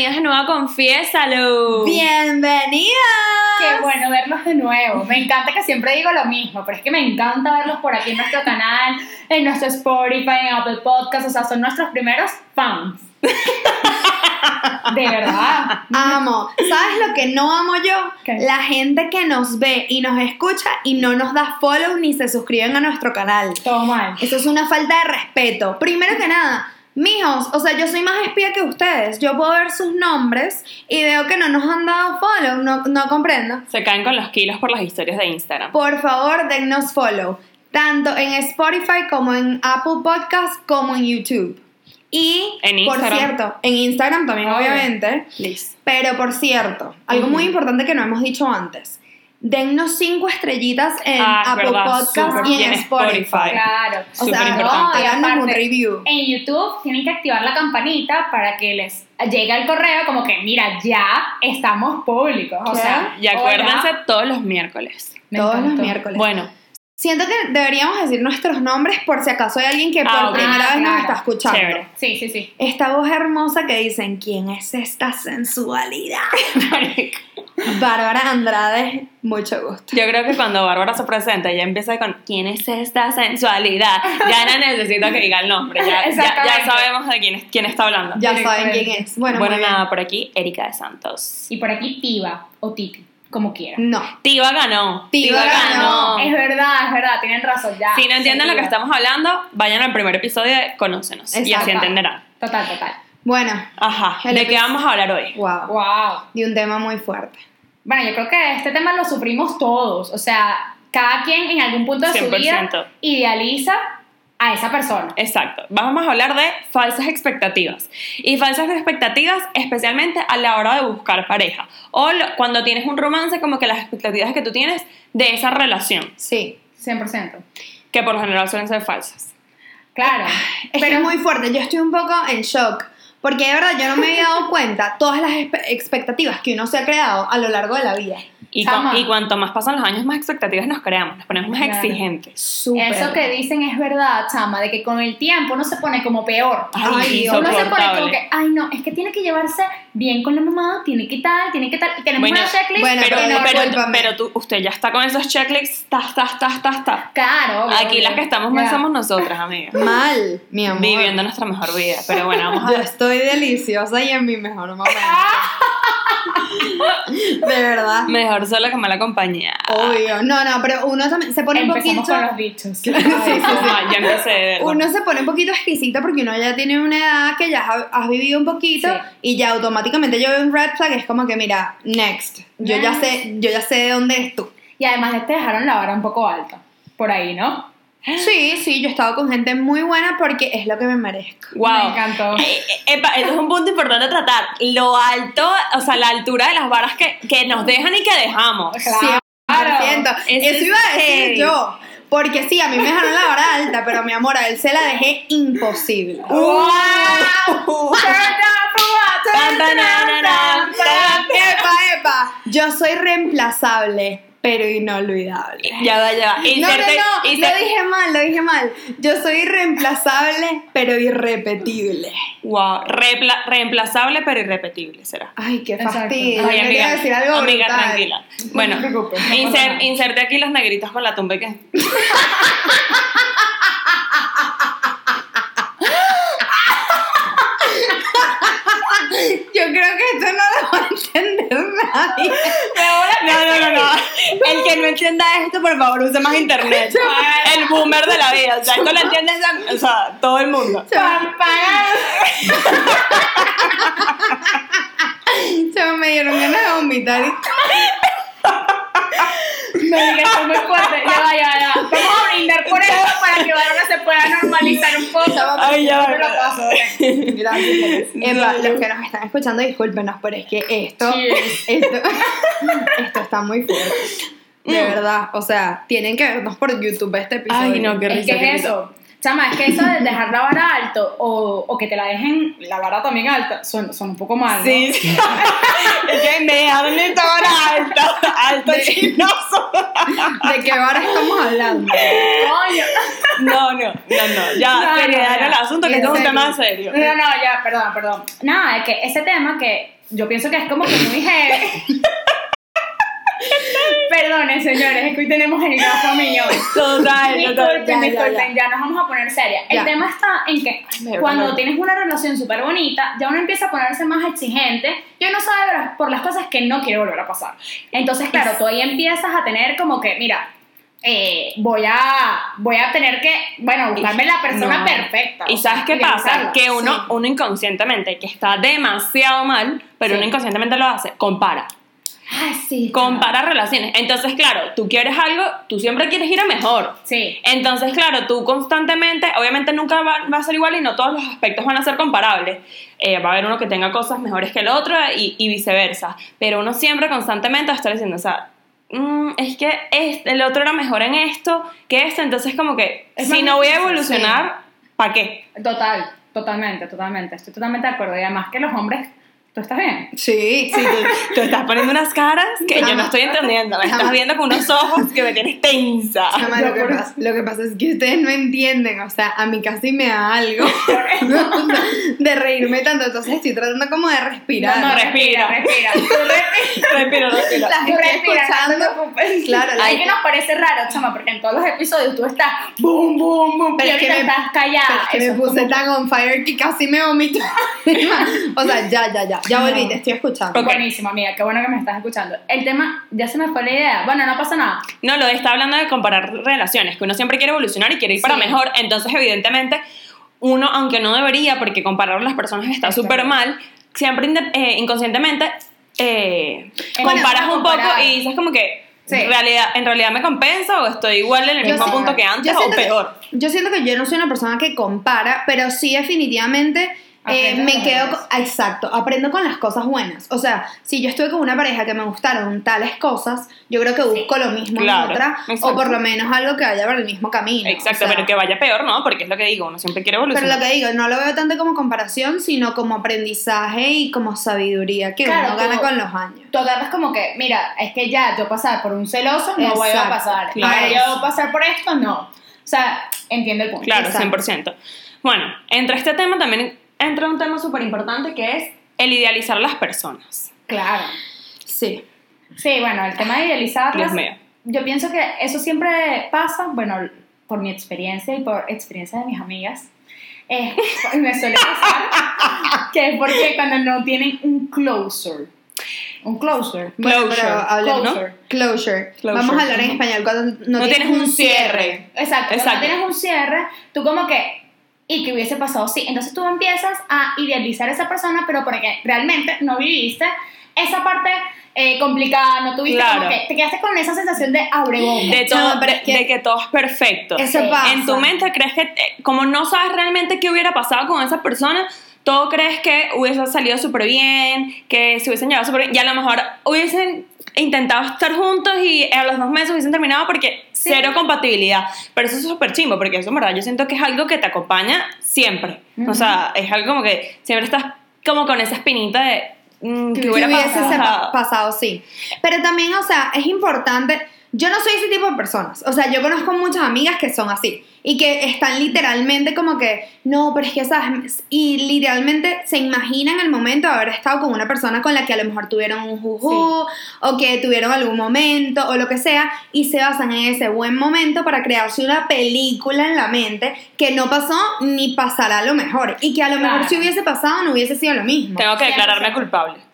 bienvenidos de nuevo a Confiésalo. ¡Bienvenidos! Qué bueno verlos de nuevo. Me encanta que siempre digo lo mismo, pero es que me encanta verlos por aquí en nuestro canal, en nuestro Spotify, en Apple Podcasts. O sea, son nuestros primeros fans. De verdad. Amo. ¿Sabes lo que no amo yo? ¿Qué? La gente que nos ve y nos escucha y no nos da follow ni se suscriben a nuestro canal. Todo mal. Eso es una falta de respeto. Primero que nada, mijos, o sea, yo soy más espía que ustedes. Yo puedo ver sus nombres y veo que no nos han dado follow. No, no comprendo. Se caen con los kilos por las historias de Instagram. Por favor, dennos follow. Tanto en Spotify como en Apple Podcast como en YouTube. Y, En por cierto, en Instagram también, obviamente. Liz. Pero por cierto, algo muy importante que no hemos dicho antes. Dennos cinco estrellitas en Ah, Apple verdad, Podcast y en en Spotify. Spotify. Claro. O sea, Súper y háganos un review. En YouTube tienen que activar la campanita para que les llegue el correo como que, mira, ya estamos públicos. O ¿Qué? sea, Y acuérdense todos los miércoles. Me Todos los miércoles. Bueno, Siento que deberíamos decir nuestros nombres por si acaso hay alguien que por Ah, ok. primera Ah, vez nos está escuchando. Chévere. Sí, sí, sí. Esta voz hermosa que dicen, ¿quién es esta sensualidad? Bárbara Andrade, mucho gusto. yo creo que cuando Bárbara se presenta, ella empieza con ¿Quién es esta sensualidad? Ya no necesito que diga el nombre, ya, ya, Exactamente. ya sabemos de quién, es- quién está hablando. Ya saben quién es. Bueno, Bueno, nada, por aquí, Erika de Santos. Y por aquí Piva o Titi, como quieran. No. Tiva ganó. Tiva ganó. Es verdad, es verdad, tienen razón ya. Si no entienden lo que estamos hablando, vayan al primer episodio de Conócenos y así Exacto. entenderán. Total, total. Bueno, Ajá, ¿de qué vamos a hablar hoy? wow. Wow. De un tema muy fuerte. Bueno, yo creo que este tema lo sufrimos todos. O sea, cada quien en algún punto de su vida 100%. idealiza a esa persona. Exacto. Vamos a hablar de falsas expectativas. Y falsas expectativas especialmente a la hora de buscar pareja. O lo- cuando tienes un romance, como que las expectativas que tú tienes de esa relación, Sí. 100%. que por lo general suelen ser falsas. Claro. Es que es muy fuerte. Yo estoy un poco en shock. Porque de verdad yo no me había dado cuenta todas las expectativas que uno se ha creado a lo largo de la vida. Y, y cuanto más pasan los años, más expectativas nos creamos, nos ponemos más Claro. exigentes. Súper. Eso que dicen es verdad, chama, de que con el tiempo uno se pone como peor. Ay, Dios. uno se pone como que, ay no, es que tiene que llevarse bien con la mamá, tiene que tal, tiene que tal. Y tenemos Bueno, una checklist. bueno, Pero, pero pero, discúlpame. pero tú, usted ya está con esos checklists, tas, tas, tas, tas, tas. Claro. obvio, Aquí obvio. las que estamos mal Ya. somos nosotras, amigas. Mal, mi amor. Viviendo nuestra mejor vida. Pero bueno, vamos a Yo estoy deliciosa y en mi mejor momento. de verdad. Mejor solo que mala compañía. Obvio. No, no, pero uno también se pone un poquito. con los dichos. Sí, sí, sí. Ah, ya empecé de verdad. Uno se pone un poquito exquisito porque uno ya tiene una edad que ya has, has vivido un poquito Sí. y ya automáticamente yo veo un red flag es como que mira, next. Yo ya sé, yo ya sé de dónde eres tú. Y además te dejaron la vara un poco alta. Por ahí, ¿no? Sí, sí, yo he estado con gente muy buena porque es lo que me merezco. Wow. Me encantó. Eh, eh, epa, eso es un punto importante a tratar. Lo alto, o sea, la altura de las varas que, que nos dejan y que dejamos. Claro. 100%. Eso Eso es iba a decir heavy. yo. Porque sí, a mí me dejaron la vara alta, pero mi amor, a él se la dejé imposible. ¡Wow! Tan. Epa, epa. Yo soy reemplazable, pero inolvidable. Ya va, ya va. No, no, Inserte- no, lo dije mal, lo dije mal. Yo soy reemplazable, pero irrepetible. Wow, repla- reemplazable pero irrepetible será. Ay, qué fastidio. Ay, decir algo amiga, brutal. tranquila. Bueno, te preocupes, no inser- pasa nada. inserte aquí los negritos con la tumba que... Yo creo que esto no entender nadie. No, no, no, no. El que no entienda esto, por favor, use más internet. El boomer de la vida. O sea, esto lo entiende o sea, todo el mundo. Se me dieron ganas de vomitar. Me diga, esto es muy fuerte. Ya va, ya va, ya. Vamos brindar por esto para que Bárbara se pueda normalizar un poco. Ay, ya Me lo paso. Gracias. Epa, los que nos están escuchando, discúlpenos, pero es que esto, esto, esto está muy fuerte. De Mm. verdad, o sea, tienen que vernos por YouTube este episodio. Ay, no, qué Es risa. que es risa. eso. Chama, es que eso de dejar la vara alto o, o que te la dejen la vara también alta son, son un poco mal. ¿no? Sí, sí. es que me dejaron esta hora alta, alto De- chinoso. ¿De qué hora estamos hablando? Coño. No, no, no, no. Ya, No, no, seriedad en el no. asunto, que esto es un tema serio. No, no, ya, perdón, perdón. Nada, es que ese tema que yo pienso que es como que muy heavy. Perdonen, señores, es que hoy tenemos el gafo mío. Total, Disculpen. Ya, ya, nos vamos a poner serias. El tema está en que cuando tienes una relación súper bonita, ya uno empieza a ponerse más exigente y uno sabe por las cosas que no quiere volver a pasar. Entonces, claro, tú ahí empiezas a tener como que, mira, eh, voy a voy a tener que, bueno, buscarme la persona No. perfecta. Y sabes qué pasa? Que uno, sí. uno inconscientemente, que está demasiado mal, pero Sí. uno inconscientemente lo hace, compara. Ay, sí. Compara relaciones. Entonces, claro, tú quieres algo, tú siempre quieres ir a mejor. Sí. Entonces, claro, tú constantemente, obviamente nunca va, va a ser igual y no todos los aspectos van a ser comparables. Eh, va a haber uno que tenga cosas mejores que el otro y, y viceversa. Pero uno siempre constantemente va a estar diciendo, o sea, "Mm, es que este, el otro era mejor en esto que este, entonces como que Es si no voy a evolucionar, ¿para qué? Total, totalmente, totalmente. Estoy totalmente de acuerdo. Y además que los hombres, ¿tú estás bien? Sí, Sí, tú, tú estás poniendo unas caras que yo no Jamás. estoy entendiendo. Me estás Jamás. viendo con unos ojos que me tienes tensa. Chama, lo, que pasa, lo que pasa es que ustedes no entienden, o sea, a mí casi me da algo de reírme tanto, entonces estoy tratando como de respirar. No, no, respira. respira, respira. Tú respira. Respiro, respiro. La gente respira, no escuchando. preocupes. Claro, la que nos parece raro, chama, porque en todos los episodios tú estás boom, boom, boom, Pero y es que me- estás callada. Pero es que me puse como- tan on fire que casi me vomito. o sea, ya, ya, ya. Ya volví, te estoy escuchando. Ok. Buenísimo, amiga, qué bueno que me estás escuchando. El tema, ya se me fue la idea. Bueno, no pasa nada. No, lo de está hablando de comparar relaciones, que uno siempre quiere evolucionar y quiere ir para Sí. mejor. Entonces, evidentemente, uno, aunque no debería, porque comparar a las personas está súper mal, siempre eh, inconscientemente eh, comparas un poco y dices como que Sí. en, realidad, en realidad me compensa o estoy igual en el Yo mismo punto que antes o siento que- peor. Yo siento que yo no soy una persona que compara, pero sí definitivamente eh, me quedo... con- exacto, aprendo con las cosas buenas. O sea, si yo estuve con una pareja que me gustaron tales cosas, yo creo que busco lo mismo Claro, en otra, exacto. o por lo menos algo que vaya por el mismo camino. Exacto, o sea, pero que vaya peor, ¿no? Porque es lo que digo, uno siempre quiere Pero evolucionar. lo que digo, no lo veo tanto como comparación, sino como aprendizaje y como sabiduría que Claro, uno gana tú- con los años. Tú agarras como que, mira, es que ya yo pasar por un celoso no voy a pasar. claro. Ahora yo pasar por esto no. O sea, entiende el punto. Claro, Exacto. 100%. Bueno, entre este tema también entra un tema súper importante que es el idealizar a las personas. Claro. Sí. Sí, bueno, el tema de idealizarlas. Dios mío. Yo pienso que eso siempre pasa, bueno, por mi experiencia y por experiencia de mis amigas. eh, me suele pasar que es porque cuando no tienen un closure. Un closure. Bueno, Closure, pero hablemos- closure. Closure. Closure. Vamos a hablar en español cuando no, No tienes un cierre. Exacto, cuando Exacto. tienes un cierre, tú como que, ¿y qué hubiese pasado? Sí, entonces tú empiezas a idealizar a esa persona, pero porque realmente no viviste esa parte eh, complicada, no tuviste como Claro. que, te quedaste con esa sensación de abre bomba. De, todo, de, que- de que todo es perfecto. Eso pasa. En tu mente crees que, eh, como no sabes realmente qué hubiera pasado con esa persona, todo crees que hubiese salido súper bien, que se hubiesen llevado súper bien, y a lo mejor hubiesen intentado estar juntos y a los dos meses hubiesen terminado porque Sí. cero compatibilidad. Pero eso es súper chimbo, porque eso en verdad yo siento que es algo que te acompaña siempre. O sea, es algo como que siempre estás como con esa espinita de mm, que hubiera pasado. pasado, sí. Pero también, o sea, es importante. Yo no soy ese tipo de personas. O sea, yo conozco muchas amigas que son así. Y que están literalmente como que, no, pero es que, ¿sabes? Y literalmente se imaginan el momento de haber estado con una persona con la que a lo mejor tuvieron un juju, o que tuvieron algún momento, o lo que sea, y se basan en ese buen momento para crearse una película en la mente que no pasó ni pasará a lo mejor. Y que a lo Claro. mejor si hubiese pasado no hubiese sido lo mismo. Tengo que declararme 100%. culpable.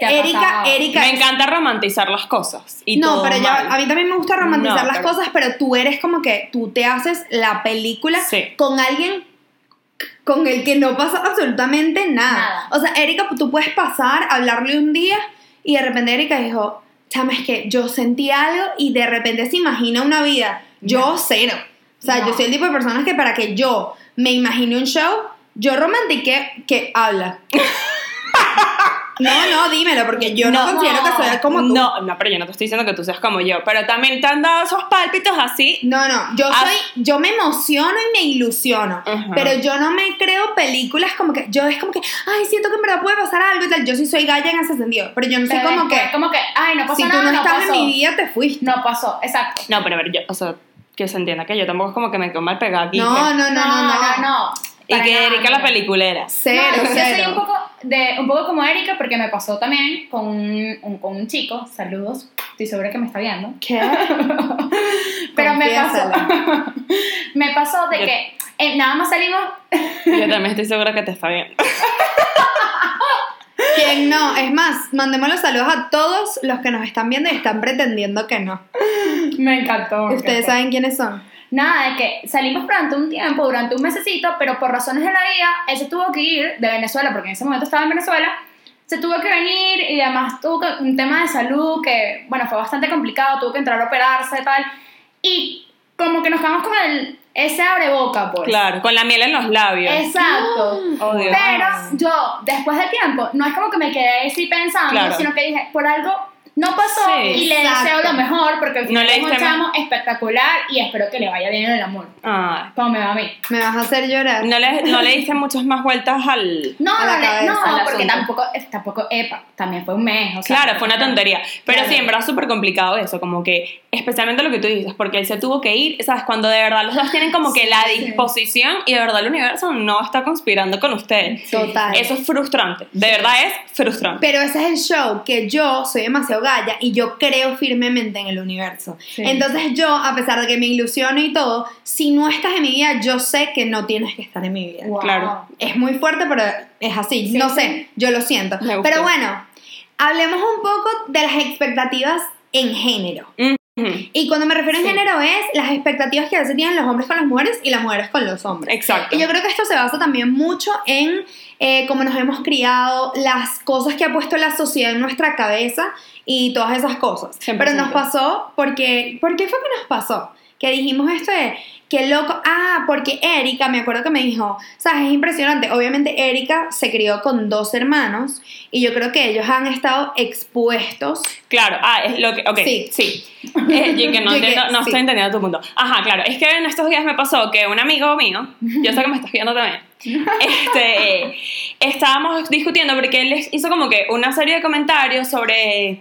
¿Qué ha Erika, pasado? Erika. Me encanta romantizar las cosas. Y no, todo pero ya, a mí también me gusta romantizar No, las pero- cosas, pero tú eres como que tú te haces la película Sí. con alguien con el que no pasa absolutamente nada. Nada. O sea, Erika, tú puedes pasar, hablarle un día y de repente Erika dijo, chama, es que yo sentí algo y de repente se imagina una vida. Yo No. cero. O sea, No. yo soy el tipo de personas que para que yo me imagine un show, yo romantiqué que habla. No, no, dímelo, porque yo no, No, considero que soy como tú. No, no, pero yo no te estoy diciendo que tú seas como yo. Pero también te han dado esos pálpitos así. No, no, yo Ah. soy, yo me emociono y me ilusiono, pero yo no me creo películas como que, yo es como que, ay, siento que en verdad puede pasar algo y tal, yo sí soy galla en ese sentido, pero yo no soy Pero como después, que, como que, ay, no pasó si tú nada, no no estás pasó. en mi vida, te fuiste. No pasó, exacto. No, pero a ver, yo, o sea, que se entienda que yo tampoco es como que me quedo mal pegada aquí. No, que- no, no, no, no, no. Y que nada, Erika la peliculera. Cero, No, yo soy cero. un poco, de, un poco como Erika porque me pasó también con un, un- con un chico, saludos, estoy segura que me está viendo, ¿Qué? pero me pasó, me pasó de Yo- que eh, nada más salimos, Yo también estoy segura que te está viendo. ¿Quién no? Es más, mandemos los saludos a todos los que nos están viendo y están pretendiendo que no. me encantó. me Ustedes encantó. saben quiénes son. Nada, de que salimos durante un tiempo, durante un mesecito, pero por razones de la vida, él se tuvo que ir de Venezuela, porque en ese momento estaba en Venezuela, se tuvo que venir y además tuvo que- un tema de salud que, bueno, fue bastante complicado, tuvo que entrar a operarse y tal, y como que nos quedamos con el, ese abreboca, pues. Claro, con la miel en los labios. Exacto. Oh. Pero yo, después del tiempo, no es como que me quedé así pensando, Claro. sino que dije, por algo no pasó Sí. y le Exacto. deseo lo mejor porque al No final le es un chamo espectacular y espero que le vaya bien en el amor. Ay. Como me va a mí. Me vas a hacer llorar. No le, no le diste muchas más vueltas al... No, A la no, le- cabeza, no, al porque tampoco, tampoco, epa, también fue un mes. o sea, Claro, fue una tontería. Pero Claro. sí, en verdad es súper complicado eso, como que, especialmente lo que tú dices, porque él se tuvo que ir, ¿sabes? Cuando de verdad los dos tienen como que la Sí. disposición y de verdad el universo no está conspirando con ustedes. Total. Eso es frustrante, de verdad es frustrante. Pero ese es el show, que yo soy demasiado galla y yo creo firmemente en el universo. Entonces yo, a pesar de que me ilusiono y todo, si no estás en mi vida, yo sé que no tienes que estar en mi vida. Wow. Claro. Es muy fuerte, pero es así. Sí, no sé, yo lo siento. Pero bueno, hablemos un poco de las expectativas en género. Y cuando me refiero en Sí. género es las expectativas que a veces tienen los hombres con las mujeres y las mujeres con los hombres. Exacto. Y yo creo que esto se basa también mucho en eh, cómo nos hemos criado, las cosas que ha puesto la sociedad en nuestra cabeza y todas esas cosas. 100%. Pero nos pasó porque, ¿por qué fue que nos pasó? Que dijimos esto de, qué loco, ah, porque Erika, me acuerdo que me dijo, sabes, es impresionante, obviamente Erika se crió con dos hermanos y yo creo que ellos han estado expuestos Claro, ah, es lo que, ok, Sí. sí. Eh, yo que no, Yo que entiendo, no sí. estoy entendiendo tu punto. Ajá, claro, es que en estos días me pasó que un amigo mío, yo sé que me estás viendo también, este, estábamos discutiendo porque él hizo como que una serie de comentarios sobre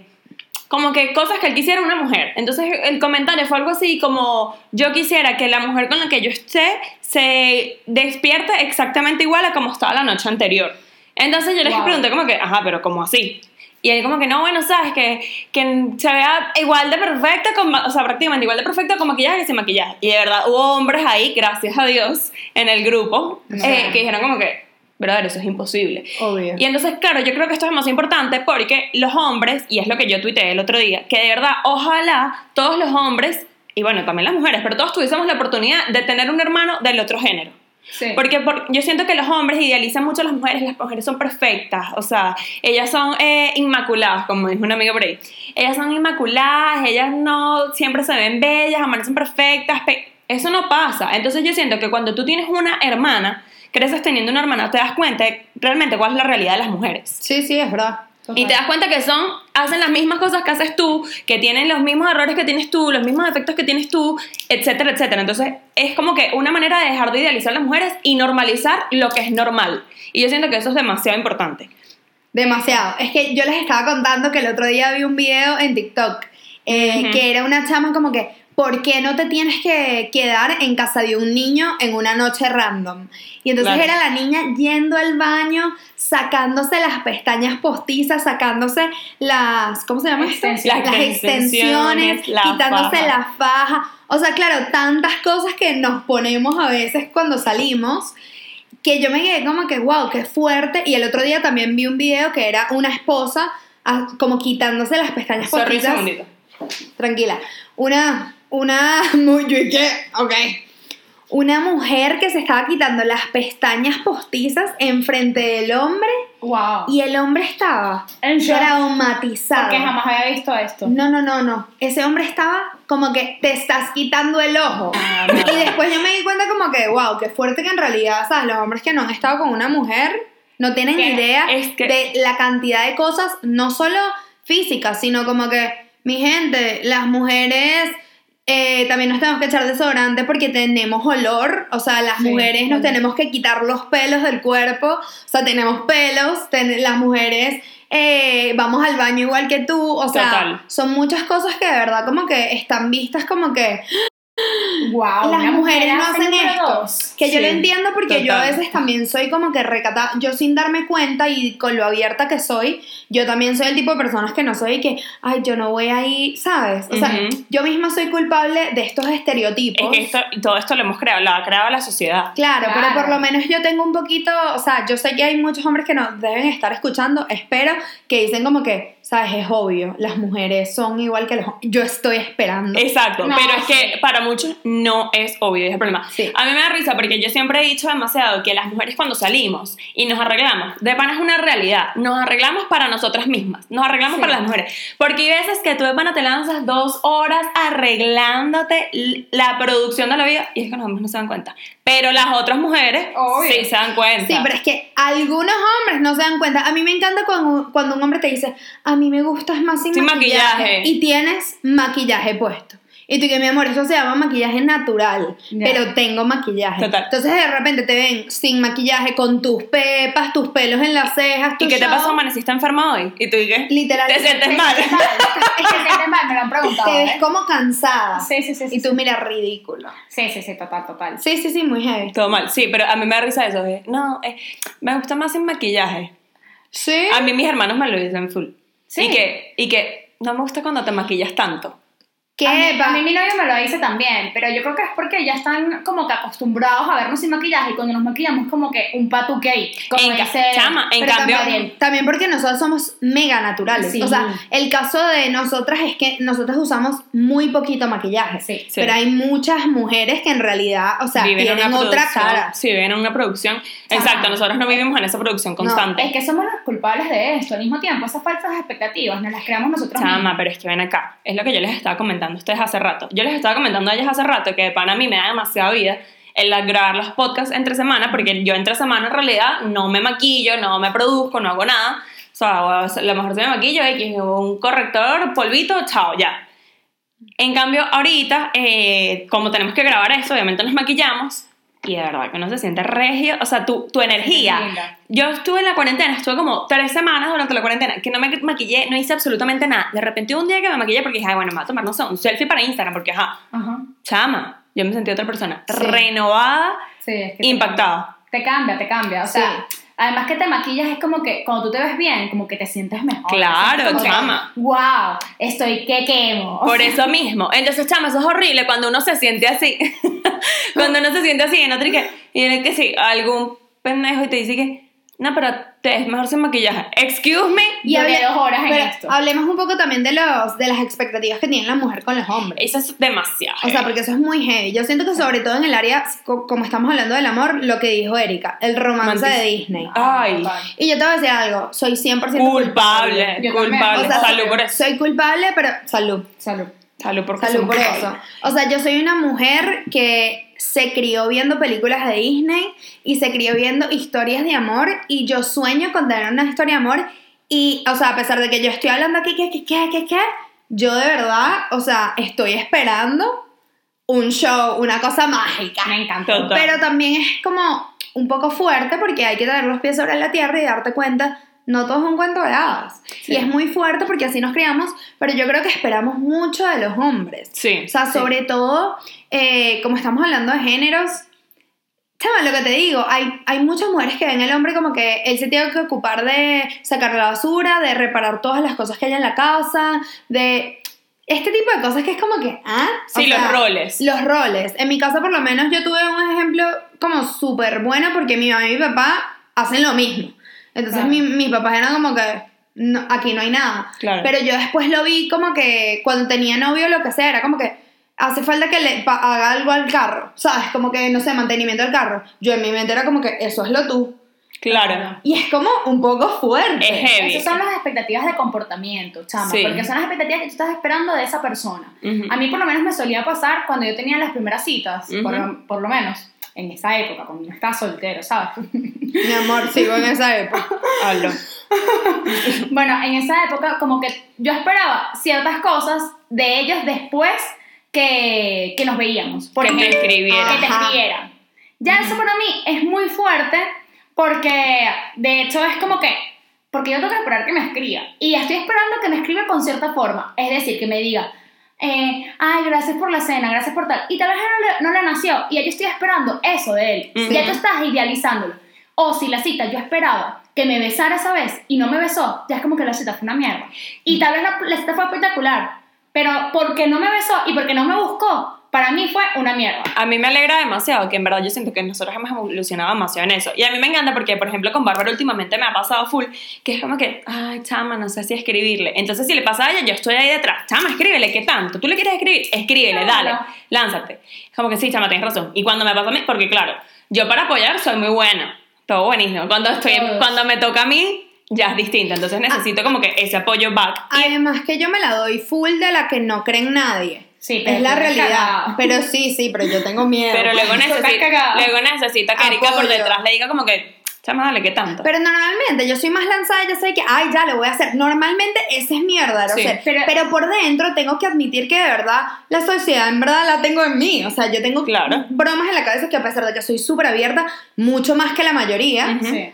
como que cosas que él quisiera una mujer. Entonces el comentario fue algo así como yo quisiera que la mujer con la que yo esté se despierte exactamente igual a como estaba la noche anterior. Entonces yo les Wow. pregunté como que, ajá, pero como así. Y él como que, no, bueno, sabes, que, que se vea igual de perfecta, con, o sea, prácticamente igual de perfecta con maquillaje que sin maquillaje. Y de verdad hubo hombres ahí, gracias a Dios, en el grupo, eh, que dijeron como que, brother, eso es imposible. Obvio. Y entonces, claro, yo creo que esto es más importante porque los hombres, y es lo que yo tuiteé el otro día, que de verdad, ojalá todos los hombres, y bueno, también las mujeres, pero todos tuviésemos la oportunidad de tener un hermano del otro género. Sí. Porque por- yo siento que los hombres idealizan mucho a las mujeres, las mujeres son perfectas, o sea, ellas son eh, inmaculadas, como dijo un amigo por ahí. Ellas son inmaculadas, ellas no siempre se ven bellas, amanecen perfectas, pe- eso no pasa. Entonces yo siento que cuando tú tienes una hermana, creces teniendo una hermana, te das cuenta de realmente cuál es la realidad de las mujeres. Sí, sí, es verdad. Y te das cuenta que son, hacen las mismas cosas que haces tú, que tienen los mismos errores que tienes tú, los mismos defectos que tienes tú, etcétera, etcétera. Entonces, es como que una manera de dejar de idealizar a las mujeres y normalizar lo que es normal. Y yo siento que eso es demasiado importante. Demasiado. Es que yo les estaba contando que el otro día vi un video en TikTok eh, que era una chama como que, ¿por qué no te tienes que quedar en casa de un niño en una noche random? Y entonces Claro. era la niña yendo al baño, sacándose las pestañas postizas, sacándose las, ¿cómo se llama esto? Las Las extensiones, la quitándose faja. la faja. O sea, claro, tantas cosas que nos ponemos a veces cuando salimos que yo me quedé como que, wow, qué fuerte. Y el otro día también vi un video que era una esposa ah, como quitándose las pestañas Sorry, postizas. segundito. Tranquila. Una, una, muy, yo y qué, ok. Una mujer que se estaba quitando las pestañas postizas enfrente del hombre Wow. y el hombre estaba En traumatizado. Porque jamás había visto esto. No, no, no, no. Ese hombre estaba como que te estás quitando el ojo. Ah, no. Y después yo me di cuenta como que, wow, qué fuerte que en realidad, ¿sabes? Los hombres que no han estado con una mujer no tienen ¿Qué? idea Es que- de la cantidad de cosas, no solo físicas, sino como que, mi gente, las mujeres eh, también nos tenemos que echar desodorante porque tenemos olor, o sea, las Sí, mujeres nos sí. tenemos que quitar los pelos del cuerpo, o sea, tenemos pelos, ten- las mujeres eh, vamos al baño igual que tú, o sea, Total. son muchas cosas que de verdad como que están vistas como que Wow, las mujeres mujer no hace hacen esto. dos. Que yo lo entiendo porque yo a veces también soy como que recatada, yo sin darme cuenta y con lo abierta que soy, yo también soy el tipo de personas que no soy que, ay, yo no voy ahí, ¿sabes? O sea, yo misma soy culpable de estos Es estereotipos. que esto, todo esto lo hemos creado, lo ha creado la sociedad. Claro, pero Claro. por lo menos yo tengo un poquito, o sea, yo sé que hay muchos hombres que nos deben estar escuchando, espero que dicen como que, sabes, es obvio, las mujeres son igual que los hombres. Yo estoy esperando. Exacto, No, pero es que para muchos no es obvio, es el problema. Sí. A mí me da risa porque yo siempre he dicho demasiado que las mujeres cuando salimos y nos arreglamos, de pana es una realidad, nos arreglamos para nosotras mismas, nos arreglamos Sí. para las mujeres. Porque hay veces que tú de pana te lanzas dos horas arreglándote la producción de la vida y es que los hombres no se dan cuenta. Pero las otras mujeres Obvio. sí se dan cuenta. Sí, pero es que algunos hombres no se dan cuenta. A mí me encanta cuando, cuando un hombre te dice, a mí me gustas más sin, Sin maquillaje. maquillaje. Y tienes maquillaje puesto. Y tú que mi amor, eso se llama maquillaje natural, pero tengo maquillaje. Total. Entonces de repente te ven sin maquillaje, con tus pepas, tus pelos en las cejas, tu ¿Y qué te show. pasó? ¿Amaneciste enferma hoy? ¿Y tú y qué? Literal. ¿Te sientes Sí, mal? Es que se sienten mal, me lo han preguntado. Te ves ¿eh? como cansada. Sí, sí, sí. sí, Y tú, mira, ridículo. Sí, sí, sí, total, total. Sí, sí, sí, muy heavy. Todo mal, sí, pero a mí me da risa eso. de, no, eh, me gusta más sin maquillaje. Sí. A mí mis hermanos me lo dicen full. Sí. Y que, y que no me gusta cuando te maquillas tanto. ¿Qué? A mí, va? a mí mi novio me lo dice también, pero yo creo que es porque ya están como que acostumbrados a vernos sin maquillaje y cuando nos maquillamos como que un patuque ahí, como En dice chama, en cambio, también, también porque nosotros somos mega naturales. Sí. O sea, el caso de nosotras es que nosotras usamos muy poquito maquillaje. Sí. Sí. Pero hay muchas mujeres que en realidad, o sea, viven en tienen otra cara. Sí, viven en una producción. Exacto, nosotros no vivimos en esa producción constante. Es que somos los culpables de esto, al mismo tiempo esas falsas expectativas nos las creamos nosotros Chama, mismos. pero es que ven acá. Es lo que yo les estaba comentando a ustedes hace rato. Yo les estaba comentando a ellas hace rato que de pana a mí me da demasiada vida el grabar los podcasts entre semana, porque yo entre semana en realidad no me maquillo, no me produzco, no hago nada. O sea, a lo mejor se me maquillo, X, un corrector, polvito, chao, ya. En cambio, ahorita, eh, como tenemos que grabar eso, obviamente nos maquillamos. Y de verdad que uno se siente regio, o sea, tu, tu energía. Yo estuve en la cuarentena, estuve como tres semanas durante la cuarentena, que no me maquillé, no hice absolutamente nada. De repente un día que me maquillé porque dije, ay, bueno, me voy a tomar, no sé, un selfie para Instagram, porque ajá, Ajá. chama, yo me sentí otra persona, Sí. renovada, Sí, es que impactada. Te cambia, te cambia. O sea, además que te maquillas es como que cuando tú te ves bien, como que te sientes mejor. Claro, chama. wow, estoy que quemo. Por eso mismo. Entonces, chama, eso es horrible cuando uno se siente así. cuando uno se siente así en otro y que, y en el que sí, algún pendejo y te dice que, no, pero te es mejor sin maquillaje. Excuse me. Y hable- dos horas en esto. hablemos un poco también de, los, de las expectativas que tiene la mujer con los hombres. Eso es demasiado. O sea, porque eso es muy heavy. Yo siento que sobre todo en el área, co- como estamos hablando del amor, lo que dijo Erika, el romance Mantis- de Disney. Ay. Y yo te voy a decir algo, soy 100% culpable, también. culpable. O sea, Salud por eso. Soy culpable, pero salud. Salud. Salud por Salud por eso. O sea, yo soy una mujer que se crió viendo películas de Disney y se crió viendo historias de amor y yo sueño con tener una historia de amor y, o sea, a pesar de que yo estoy hablando aquí, que, que, que, que, que, yo de verdad, o sea, estoy esperando un show, una cosa mágica. Me encantó. Pero también es como un poco fuerte porque hay que tener los pies sobre la tierra y darte cuenta, no todo es un cuento de hadas. Sí. Y es muy fuerte porque así nos criamos, pero yo creo que esperamos mucho de los hombres. Sí. O sea, sobre todo, eh, como estamos hablando de géneros, chama, lo que te digo, hay, hay muchas mujeres que ven al hombre como que él se tiene que ocupar de sacar la basura, de reparar todas las cosas que hay en la casa, de este tipo de cosas que es como que, ¿ah? O Sí, los sea, roles. Los roles. En mi casa, por lo menos, yo tuve un ejemplo como súper bueno porque mi mamá y mi papá hacen lo mismo. Entonces, Claro. mi, mis papás eran como que, no, aquí no hay nada. Claro. Pero yo después lo vi como que cuando tenía novio lo que sea, era como que hace falta que le haga algo al carro, ¿sabes? Como que, no sé, mantenimiento del carro. Yo en mi mente era como que eso es lo tú. Claro. Y es como un poco fuerte. Es heavy. Esas son las expectativas de comportamiento, chama, Sí. porque son las expectativas que tú estás esperando de esa persona. A mí por lo menos me solía pasar cuando yo tenía las primeras citas, por, lo- por lo menos. en esa época, cuando no estaba soltero, ¿sabes? Mi amor, sigo en esa época. Hablo. bueno, en esa época como que yo esperaba ciertas cosas de ellos después que, que nos veíamos. Por Que te escribieran. Que te Ajá. escribieran. Ya eso para mí es muy fuerte porque de hecho es como que, porque yo tengo que esperar que me escriba. Y estoy esperando que me escriba con cierta forma. Es decir, que me diga, eh, ay, gracias por la cena, gracias por tal. Y tal vez no le, no le nació. Y yo estoy esperando eso de él. Ujú. Ya tú estás idealizándolo. O si la cita yo esperaba que me besara esa vez y no me besó, ya es como que la cita fue una mierda. Y tal vez la, la cita fue espectacular, pero porque no me besó y porque no me buscó, para mí fue una mierda. A mí me alegra demasiado, que en verdad yo siento que nosotros hemos evolucionado demasiado en eso. Y a mí me encanta porque, por ejemplo, con Bárbara últimamente me ha pasado full, que es como que, ay, chama, no sé si escribirle. Entonces, si le pasa a ella, yo estoy ahí detrás. Chama, escríbele, ¿qué tanto? ¿Tú le quieres escribir? Escríbele, Claro. dale, lánzate. Como que sí, chama, tienes razón. Y cuando me pasa a mí, porque claro, yo para apoyar soy muy buena, todo buenísimo. Cuando, estoy, cuando me toca a mí, ya es distinto. Entonces necesito como que ese apoyo back. Y Además que yo me la doy full de la que no cree en nadie. Sí, pero es la realidad. cagada. Pero sí, sí, pero yo tengo miedo. Pero luego necesita, luego necesita que Erika por detrás le diga como que, chama, dale, ¿qué tanto? Pero normalmente yo soy más lanzada, yo sé que, ay, ya lo voy a hacer. Normalmente ese es mi verdadero Sí. Pero, pero- por dentro tengo que admitir que de verdad la sociedad en verdad la tengo en mí. O sea, yo tengo Claro. bromas en la cabeza que a pesar de que soy súper abierta, mucho más que la mayoría, Ujú. Sí.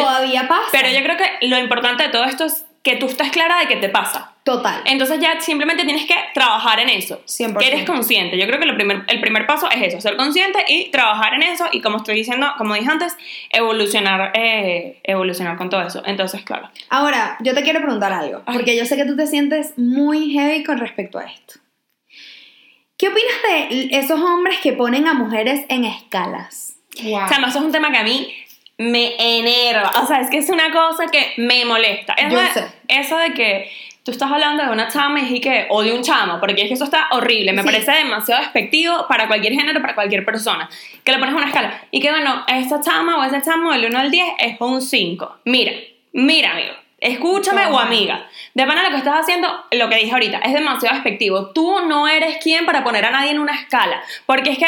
Todavía pasa. Pero yo creo que lo importante de todo esto es que tú estás clara de que te pasa. Total. Entonces ya simplemente tienes que trabajar en eso. 100%. Que eres consciente. Yo creo que lo primer, el primer paso es eso, ser consciente y trabajar en eso y como estoy diciendo, como dije antes, evolucionar, eh, evolucionar con todo eso. Entonces, claro. Ahora, yo te quiero preguntar algo, Ay. porque yo sé que tú te sientes muy heavy con respecto a esto. ¿Qué opinas de esos hombres que ponen a mujeres en escalas? Wow. Chama, eso es un tema que a mí me enerva. O sea, es que es una cosa que me molesta. Eso, Yo de, sé. eso de que tú estás hablando de una chama y que, o de un chamo, porque es que eso está horrible. Me Sí. parece demasiado despectivo para cualquier género, para cualquier persona. Que le pones una escala. Y que, bueno, esta chama o ese chamo del 1 al 10 es un 5. Mira, mira, amigo. Escúchame o amiga. De pana lo que estás haciendo, lo que dije ahorita, es demasiado despectivo. Tú no eres quien para poner a nadie en una escala. Porque es que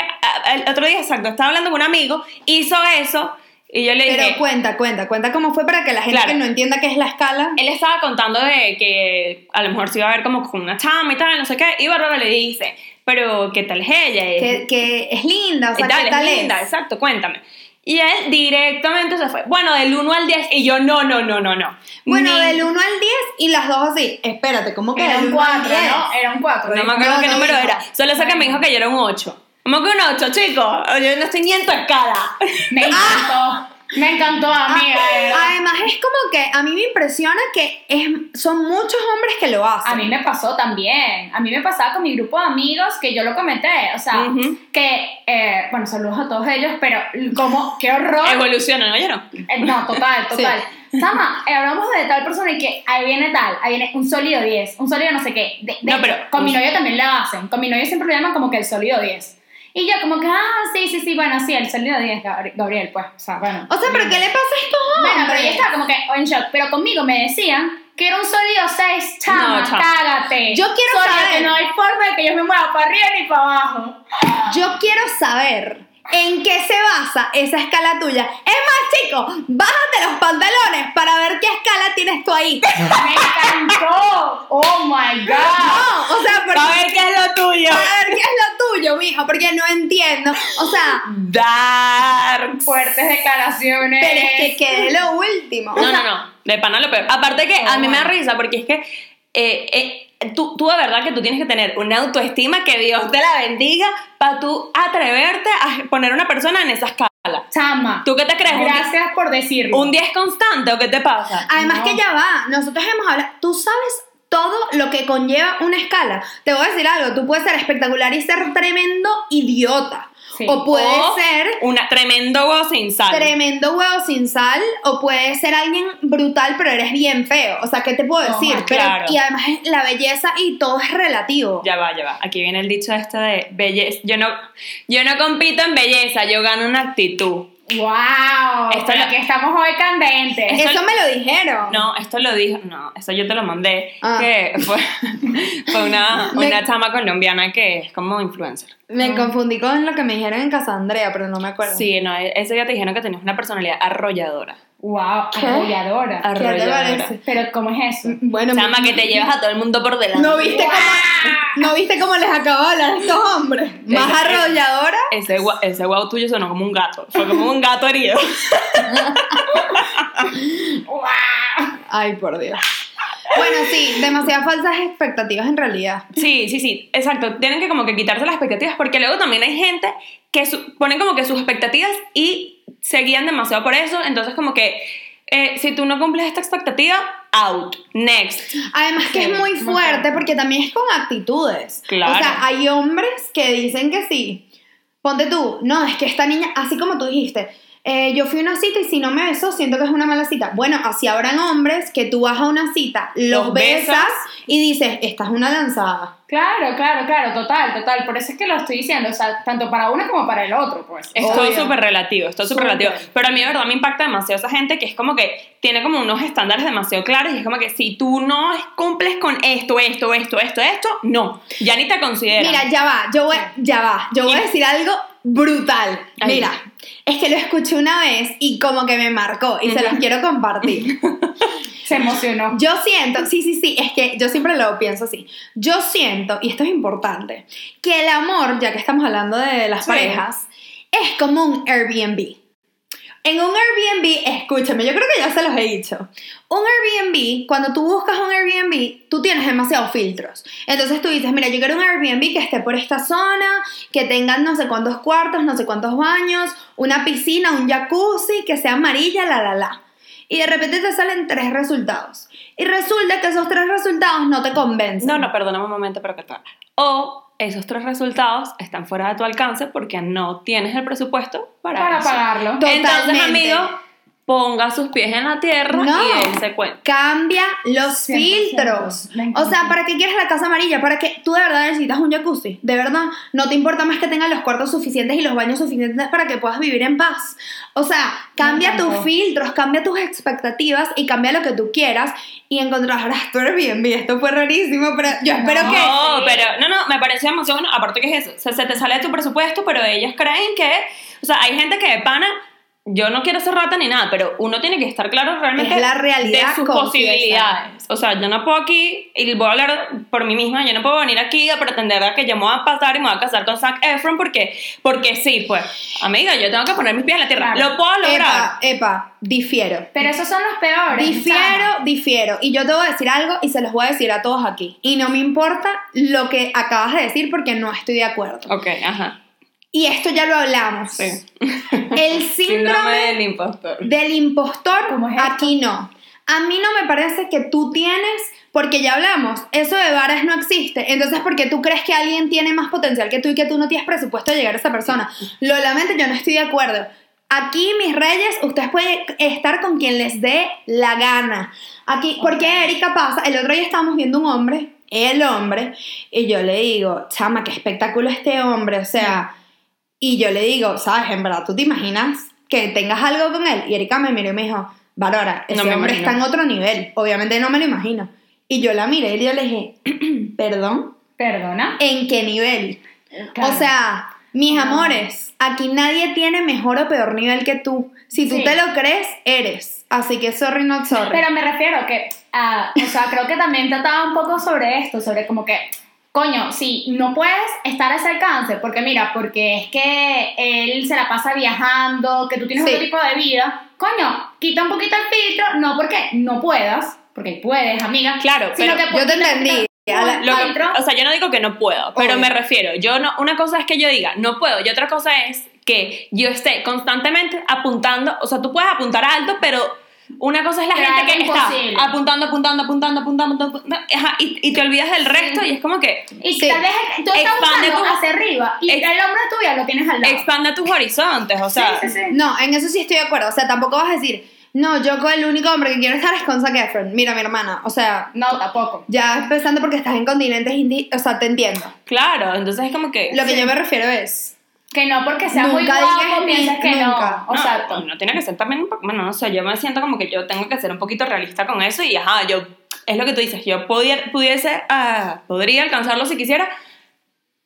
el otro día, exacto, estaba hablando con un amigo, hizo eso y yo le dije... Pero cuenta, cuenta, cuenta cómo fue para que la gente Claro. que no entienda qué es la escala. él estaba contando de que a lo mejor se iba a ver como con una chama y tal, no sé qué, y Bárbara le dice, pero ¿qué tal es ella? Que, que es linda, o sea, ¿Qué tal, ¿qué es tal linda? es? Exacto, cuéntame. Y él directamente se fue, bueno, del 1 al 10, y yo, no, no, no, no, no. Bueno, Ni- del 1 al 10 y las dos así. Espérate, ¿cómo que Era un 1 al 4, 10? ¿no? Era un 4. No me acuerdo No, qué no número dijo. era, solo sé que me dijo que yo era un 8. ¿Cómo que un 8, chicos? Yo no estoy ni en tu escala. Me encantó. Me encantó, amiga. Ah, verdad. además es como que a mí me impresiona que es, son muchos hombres que lo hacen. A mí me pasó también. A mí me pasaba con mi grupo de amigos que yo lo comenté. O sea, Ujú. que, eh, bueno, saludos a todos ellos, pero como, qué horror. Evoluciona, ¿no? Yo no. Eh, no, total, total. Sama, eh, hablamos de tal persona y que ahí viene tal, ahí viene un sólido 10, un sólido no sé qué. De- de- No, pero- con mi novio también le hacen. Con mi novio siempre le llaman como que el sólido 10. Y yo como que, ah, sí, sí, sí, bueno, sí, el sólido 10, Gabri- Gabriel, pues, o sea, bueno. O sea, ¿pero qué le pasa a estos hombres? Bueno, pero yo estaba como que en shock. Pero conmigo me decían que era un sólido 6, chama, No, chama. cágate. Yo quiero Sólido, saber- que no hay forma de que yo me mueva para arriba ni para abajo. Yo quiero saber en qué se basa esa escala tuya. Es más, chicos, bájate los pantalones para ver qué escala tienes tú ahí. Me encantó. Oh my God. No, o sea, porque, A ver qué es lo tuyo. a ver qué es lo tuyo, mijo, porque no entiendo. O sea, Dark. Fuertes declaraciones. pero es que quede lo último. O No, sea, no, no. De pana lo peor. Aparte que a mí me da Oh. risa porque es que eh, eh, tú, tú de verdad que tú tienes que tener una autoestima que Dios te la bendiga para tú atreverte a poner a una persona en esa escala. Chama. ¿Tú qué te crees? ¿Un día- Gracias por decirlo. ¿Un 10 constante o qué te pasa? Además No. que ya va, nosotros hemos hablado, tú sabes todo lo que conlleva una escala. Te voy a decir algo, tú puedes ser espectacular y ser tremendo idiota. Sí. O puedes O ser Una tremendo huevo sin sal. tremendo huevo sin sal o puedes ser alguien brutal pero eres bien feo. O sea, ¿qué te puedo decir? Pero, claro. y además la belleza y todo es relativo. Ya va, ya va. Aquí viene el dicho este de belleza. Yo no, yo no compito en belleza, yo gano en actitud. Wow. Esto lo- aquí estamos hoy candentes. Esto- Eso me lo dijeron. No, esto lo dijo, no, eso yo te lo mandé, Ah. que fue, fue una, Me- una chama colombiana que es como influencer. Me confundí con lo que me dijeron en Casa Andrea, pero no me acuerdo. Sí, no, e- ese día te dijeron que tenías una personalidad arrolladora. Wow, ¿Qué? arrolladora. ¿Qué te Arrolladora. Pero ¿cómo es eso? Bueno, Chama, que te llevas a todo el mundo por delante. ¿No viste, cómo, ¿No viste cómo les acabo de hablar a estos hombres? Más Ese- arrolladora. Ese, ese guau tuyo sonó como un gato. Fue como un gato herido. ¡Wow! Ay, por Dios. Bueno, sí, demasiadas falsas expectativas en realidad. Sí, sí, sí, exacto. Tienen que como que quitarse las expectativas porque luego también hay gente que su- ponen como que sus expectativas y se guían demasiado por eso. Entonces como que eh, si tú no cumples esta expectativa, out, next. Además que Sí, es muy fuerte. porque también es con actitudes. Claro. O sea, hay hombres que dicen que sí. Ponte tú, no, es que esta niña, así como tú dijiste, eh, yo fui a una cita y si no me besó, siento que es una mala cita. Bueno, así habrán hombres que tú vas a una cita, los, Los besas, besas. y dices, esta es una lanzada. Claro, claro, claro, total, total. Por eso es que lo estoy diciendo, o sea, tanto para uno como para el otro, pues. Es todo súper relativo, es todo súper relativo. Pero a mí, de verdad, me impacta demasiado esa gente que es como que tiene como unos estándares demasiado claros y es como que si tú no cumples con esto, esto, esto, esto, esto, no, ya ni te consideran. Mira, ya va, yo voy, ya va, yo voy a Y- decir algo brutal. Mira, es que lo escuché una vez y como que me marcó y se los quiero compartir. Se emocionó. Yo siento, sí, sí, sí, es que yo siempre lo pienso así. Yo siento, y esto es importante, que el amor, ya que estamos hablando de las Sí. parejas, es como un Airbnb. En un Airbnb, escúchame, yo creo que ya se los he dicho. Un Airbnb, cuando tú buscas un Airbnb, tú tienes demasiados filtros. Entonces tú dices, mira, yo quiero un Airbnb que esté por esta zona, que tenga no sé cuántos cuartos, no sé cuántos baños, una piscina, un jacuzzi, que sea amarilla, la, la, la. Y de repente te salen tres resultados. Y resulta que esos tres resultados no te convencen. No, no, perdóname un momento, pero que O esos tres resultados están fuera de tu alcance porque no tienes el presupuesto para, Para eso. pagarlo. Entonces, Totalmente. amigo, ponga sus pies en la tierra No. y él se cuenta. Cambia los 100%. filtros. O sea, ¿para qué quieres la casa amarilla? ¿Para qué tú de verdad necesitas un jacuzzi? ¿De verdad? ¿No te importa más que tengan los cuartos suficientes y los baños suficientes para que puedas vivir en paz? O sea, cambia tus filtros, cambia tus expectativas y cambia lo que tú quieras y encontrarás tu Airbnb. Esto fue rarísimo, pero yo espero No. que... No, pero no, no, me parece demasiado bueno. Aparte que es eso, o sea, se te sale de tu presupuesto, pero ellos creen que, o sea, hay gente que de pana, yo no quiero ser rata ni nada, pero uno tiene que estar claro realmente Es la realidad de sus posibilidades. O sea, yo no puedo aquí, y voy a hablar por mí misma, yo no puedo venir aquí a pretender que yo me voy a pasar y me voy a casar con Zac Efron porque, porque sí, pues, amiga, yo tengo que poner mis pies en la tierra. Claro. Lo puedo lograr. Epa, epa, difiero. Pero esos son los peores. Difiero, Sama. difiero. Y yo te voy a decir algo y se los voy a decir a todos aquí. Y no me importa lo que acabas de decir porque no estoy de acuerdo. Ok, ajá. Y esto ya lo hablamos. Sí. El Síndrome síndrome del impostor. del impostor, ¿Cómo es esto? aquí no. A mí no me parece que tú tienes, porque ya hablamos, eso de varas no existe. Entonces, ¿por qué tú crees que alguien tiene más potencial que tú y que tú no tienes presupuesto de llegar a esa persona? Lo lamento, yo no estoy de acuerdo. Aquí, mis reyes, ustedes pueden estar con quien les dé la gana. Aquí, porque Erika pasa, el otro día estábamos viendo un hombre, el hombre, y yo le digo, chama, qué espectáculo este hombre, o sea, y yo le digo, ¿sabes? En verdad, ¿tú te imaginas que tengas algo con él? Y Erika me miró y me dijo, Valora, ese No me hombre está en otro nivel. Obviamente no me lo imagino. Y yo la miré y yo le dije, ¿perdón? Perdona. ¿En qué nivel? Claro. O sea, mis No. amores, aquí nadie tiene mejor o peor nivel que tú. Si tú Sí. te lo crees, eres. Así que sorry, not sorry. Pero me refiero que, ah, o sea, creo que también trataba un poco sobre esto, sobre como que, coño, si no puedes estar a ese alcance, porque mira, porque es que él se la pasa viajando, que tú tienes Sí. otro tipo de vida, coño, quita un poquito el filtro, no porque no puedas, porque puedes, amiga, Claro, sino pero que yo te entendí. la- Lo que- o sea, yo no digo que no puedo, pero Obvio. me refiero, yo no, una cosa es que yo diga, no puedo, y otra cosa es que yo esté constantemente apuntando, o sea, tú puedes apuntar alto, pero una cosa es la Pero gente que imposible. está apuntando, apuntando, apuntando, apuntando, apuntando, ajá, y, y te olvidas del resto y es como que y sí. tal vez tú estás Expande tu- hacia arriba y ex- el hombre tuyo lo tienes al lado. expanda tus horizontes, o sea, sí, sí, sí. No, en eso sí estoy de acuerdo. O sea, tampoco vas a decir, no, yo con el único hombre que quiero estar es con Zac Efron. Mira, mi hermana. O sea, No, tampoco. ya empezando porque estás en continentes O sea, te entiendo. claro, entonces es como que... Lo que Sí. yo me refiero es, Que no porque sea muy Nunca guapo digas ni- piensas que nunca. no. No, Exacto. No, tiene que ser también un poco, bueno, no sé, yo me siento como que yo tengo que ser un poquito realista con eso y ajá, yo, es lo que tú dices, yo pudiera, pudiese, ah, podría alcanzarlo si quisiera,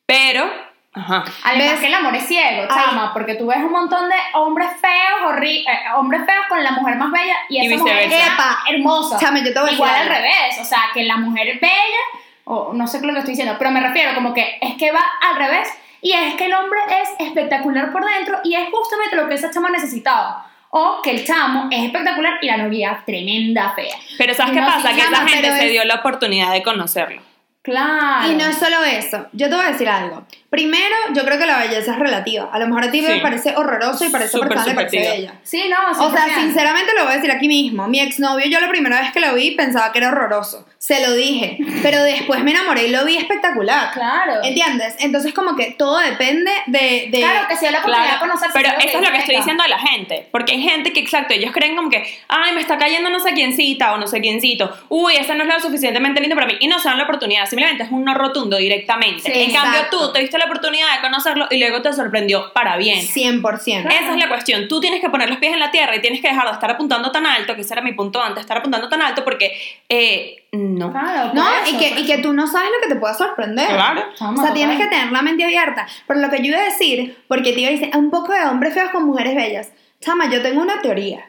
pero, ajá, Además ¿Ves? que el amor es ciego, Ay. chama, porque tú ves un montón de hombres feos, horri- eh, hombres feos con la mujer más bella y Y esa mujer viceversa. es Epa. hermosa. Chama, yo te voy a Igual al revés, o sea, que la mujer bella, o no sé lo que estoy diciendo, pero me refiero como que es que va al revés y es que el hombre es espectacular por dentro y es justamente lo que esa chama necesitaba. O que el chamo es espectacular y la novia tremenda fea. pero ¿sabes qué pasa? Que esa gente se dio la oportunidad de conocerlo. Claro. Y no es solo eso. Yo te voy a decir algo. Primero, yo creo que la belleza es relativa. A lo mejor a ti me Sí. parece horroroso y para esa Súper persona le parece bella. Sí, no, O sea, 100%. sinceramente lo voy a decir aquí mismo. Mi exnovio, yo la primera vez que lo vi pensaba que era horroroso. Se lo dije. Pero después me enamoré y lo vi espectacular. Claro. ¿Entiendes? Entonces, como que todo depende de. de- Claro, que sea la oportunidad Claro, de pero eso es lo que estoy diciendo a la gente, porque hay gente que, exacto, ellos creen como que, ay, me está cayendo no sé quiéncita o no sé quiéncito, uy, ese no es lo suficientemente lindo para mí, y no se dan la oportunidad, simplemente es un no rotundo directamente. Sí, en cambio, exacto. tú te diste la oportunidad de conocerlo y luego te sorprendió para bien. 100%. Esa es la cuestión. Tú tienes que poner los pies en la tierra y tienes que dejar de estar apuntando tan alto, que ese era mi punto antes, estar apuntando tan alto porque eh, no. Claro, No, eso, y, que, y que tú no sabes lo que te pueda sorprender. Claro. O sea, tienes que tener la mente abierta. Pero lo que yo iba a decir, porque te iba a decir, un poco de hombres feos con mujeres bellas. Chama, yo tengo una teoría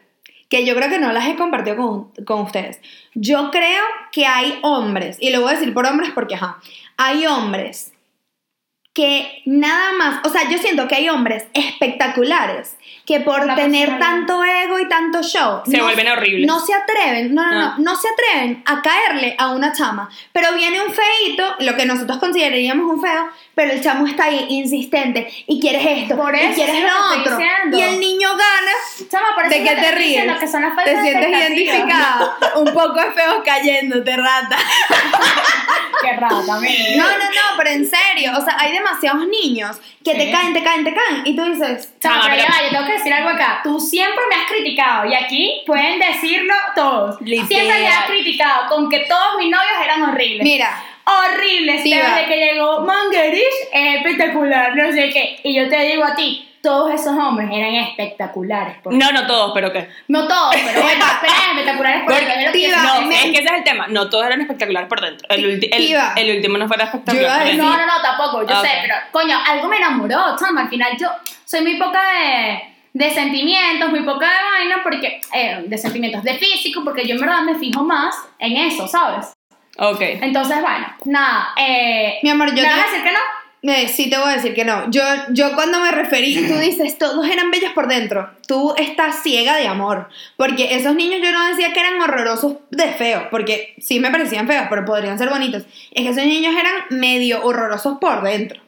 que yo creo que no las he compartido con, con ustedes. Yo creo que hay hombres, y lo voy a decir por hombres porque, ajá, hay hombres que nada más, o sea, yo siento que hay hombres espectaculares que por La tener tanto ego y tanto show Se vuelven horribles. No se atreven, no, no, no, Ah. no se atreven a caerle a una chama. Pero viene un feito, lo que nosotros consideraríamos un feo, pero el chamo está ahí insistente y quieres esto Por y eso, quieres sí, lo otro. diciendo. Y el niño gana. Chama, por eso ¿De es qué que te diciendo ríes? Que son las Te sientes identificada. un poco de feo cayéndote, rata. Qué rata, mira. No, no, no, pero en serio. O sea, hay demasiados niños que Sí. te caen, te caen, te caen. Y tú dices, Chama, Chama, pero pero- ya yo tengo que decir algo acá. Tú siempre me has criticado y aquí pueden decirlo todos. Literal. Siempre me has criticado con que todos mis novios eran horribles. mira, horribles. Desde que llegó Manguerish es espectacular, no sé qué. Y yo te digo a ti, todos esos hombres eran espectaculares. No, no todos, pero ¿qué? No todos, pero bueno, eran espectaculares por dentro, No, es que ese es el tema. No todos eran espectaculares por dentro. El, ulti- el, Diva. el último no fue Yo iba a espectacular por. No, no, no, tampoco, yo Ah, sé, pero coño, algo me enamoró, chama. Al final yo soy muy poca de, de sentimientos, muy poca de vaina, porque, eh, de sentimientos, de físico, porque yo en verdad me fijo más en eso, ¿sabes? Ok. Entonces, bueno, nada, eh, mi amor, yo ¿me te- vas a decir que no? Eh, sí, te voy a decir que no. Yo, yo cuando me referí, tú dices, todos eran bellos por dentro. Tú estás ciega de amor. Porque esos niños yo no decía que eran horrorosos de feos, porque sí me parecían feos, pero podrían ser bonitos. Es que esos niños eran medio horrorosos por dentro.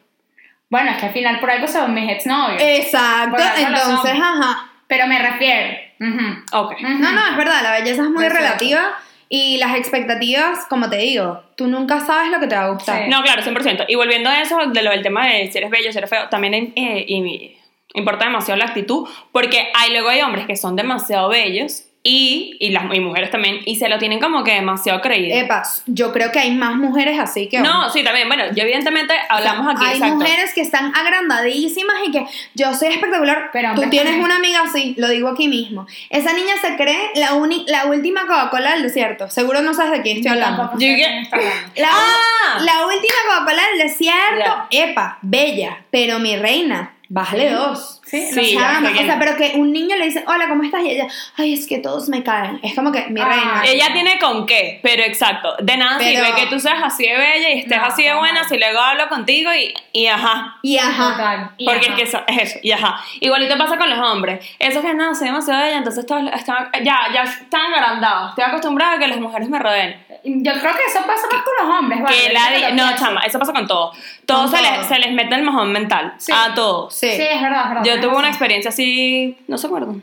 Bueno, es que al final por algo son mis exnovios. Exacto, entonces, ajá. Pero me refiero. ujú, Ok. ujú. No, no, es verdad, la belleza es muy Exacto. relativa y las expectativas, como te digo, tú nunca sabes lo que te va a gustar. Sí. No, claro, 100%. Y volviendo a eso, de lo del tema de si eres bello, si eres feo, también eh, y- importa demasiado la actitud, porque hay luego hay hombres que son demasiado bellos y, y las y mujeres también, y se lo tienen como que demasiado creído. Epa, yo creo que hay más mujeres así que hombres. no, sí, también, bueno, yo evidentemente hablamos aquí, Hay exacto. mujeres que están agrandadísimas y que yo soy espectacular. Pero Tú tienes también. una amiga así, lo digo aquí mismo. Esa niña se cree la, uni- la última Coca-Cola del desierto. Seguro no sabes de quién estoy Yo hablando. Yo que- hablando. La, ¡Ah! la última Coca-Cola del desierto, epa, bella, pero mi reina, bájale dos. Sí, Sí, no o sea, es. pero que un niño le dice, hola, ¿cómo estás? Y ella, ay, es que todos me caen. Es como que, mi Ah, reina. Ella tiene con qué, pero exacto. De nada Pero- sirve que tú seas así de bella y estés No, así de no, buena no. si luego hablo contigo y, y ajá. Y ajá. Total. Y Porque ajá. es que eso, es eso, y ajá. Igualito pasa con los hombres. Eso que no, soy demasiado bella, entonces están, están- ya, ya están agrandados. Estoy acostumbrada a que las mujeres me rodeen. Yo creo que eso pasa más con los hombres, ¿vale? que la que no, chama, eso pasa con todo. Todos Con se todo. les, se les mete el mojón mental. Sí. A todos. Sí. Sí, es verdad, es verdad. Yo tuve una experiencia así, no se acuerdan.